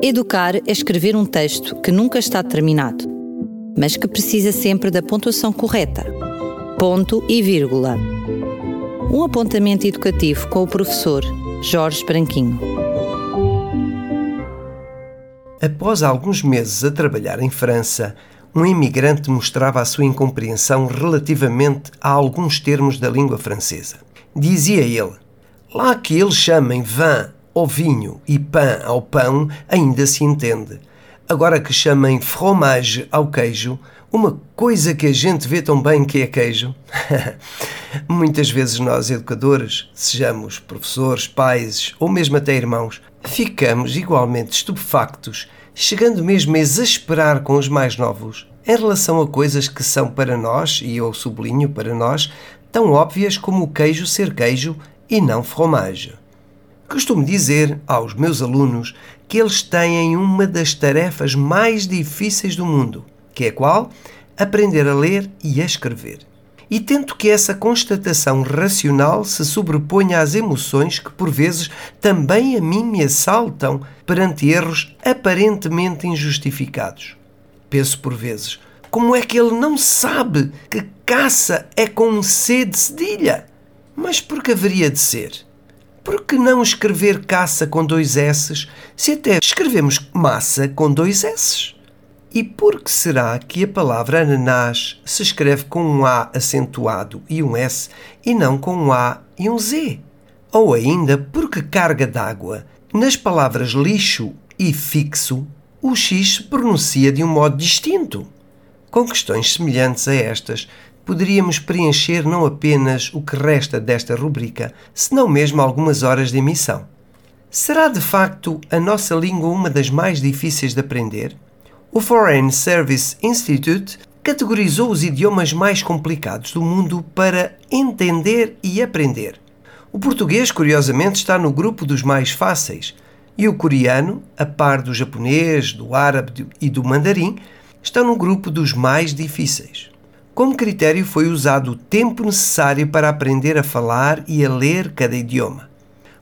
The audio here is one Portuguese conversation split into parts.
Educar é escrever um texto que nunca está terminado, mas que precisa sempre da pontuação correta. Ponto e vírgula. Um apontamento educativo com o professor Jorge Branquinho. Após alguns meses a trabalhar em França, um imigrante mostrava a sua incompreensão relativamente a alguns termos da língua francesa. Dizia ele: Lá que eles chamem vin ao vinho e pão ao pão, ainda se entende. Agora que chamem fromage ao queijo, uma coisa que a gente vê tão bem que é queijo. Muitas vezes nós, educadores, sejamos professores, pais ou mesmo até irmãos, ficamos igualmente estupefactos, chegando mesmo a exasperar com os mais novos em relação a coisas que são para nós, e eu sublinho para nós, tão óbvias como o queijo ser queijo e não fromage. Costumo dizer aos meus alunos que eles têm uma das tarefas mais difíceis do mundo, que é qual? Aprender a ler e a escrever. E tento que essa constatação racional se sobreponha às emoções que por vezes também a mim me assaltam perante erros aparentemente injustificados. Penso por vezes, como é que ele não sabe que caça é com um C de cedilha? Mas por que haveria de ser? Que não escrever caça com dois S, se até escrevemos massa com dois S? E por que será que a palavra ananás se escreve com um A acentuado e um S e não com um A e um Z? Ou ainda, por que carga d'água? Nas palavras lixo e fixo, o X se pronuncia de um modo distinto. Com questões semelhantes a estas, poderíamos preencher não apenas o que resta desta rubrica, senão mesmo algumas horas de emissão. Será de facto a nossa língua uma das mais difíceis de aprender? O Foreign Service Institute categorizou os idiomas mais complicados do mundo para entender e aprender. O português, curiosamente, está no grupo dos mais fáceis, e o coreano, a par do japonês, do árabe e do mandarim, está no grupo dos mais difíceis. Como critério foi usado o tempo necessário para aprender a falar e a ler cada idioma.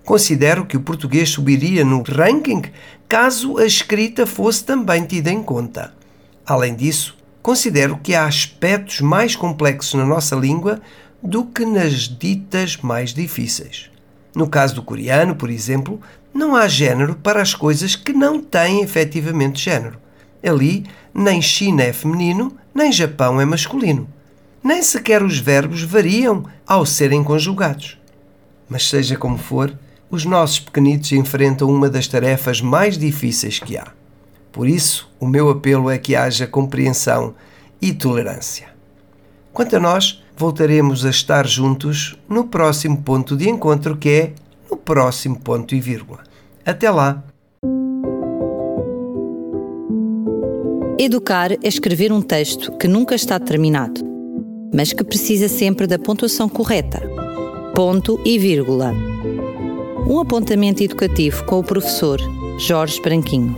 Considero que o português subiria no ranking caso a escrita fosse também tida em conta. Além disso, considero que há aspectos mais complexos na nossa língua do que nas ditas mais difíceis. No caso do coreano, por exemplo, não há género para as coisas que não têm efetivamente género. Ali, nem China é feminino, nem Japão é masculino. Nem sequer os verbos variam ao serem conjugados. Mas seja como for, os nossos pequenitos enfrentam uma das tarefas mais difíceis que há. Por isso, o meu apelo é que haja compreensão e tolerância. Quanto a nós, voltaremos a estar juntos no próximo ponto de encontro, que é no próximo ponto e vírgula. Até lá! Educar é escrever um texto que nunca está terminado, mas que precisa sempre da pontuação correta. Ponto e vírgula. Um apontamento educativo com o professor Jorge Branquinho.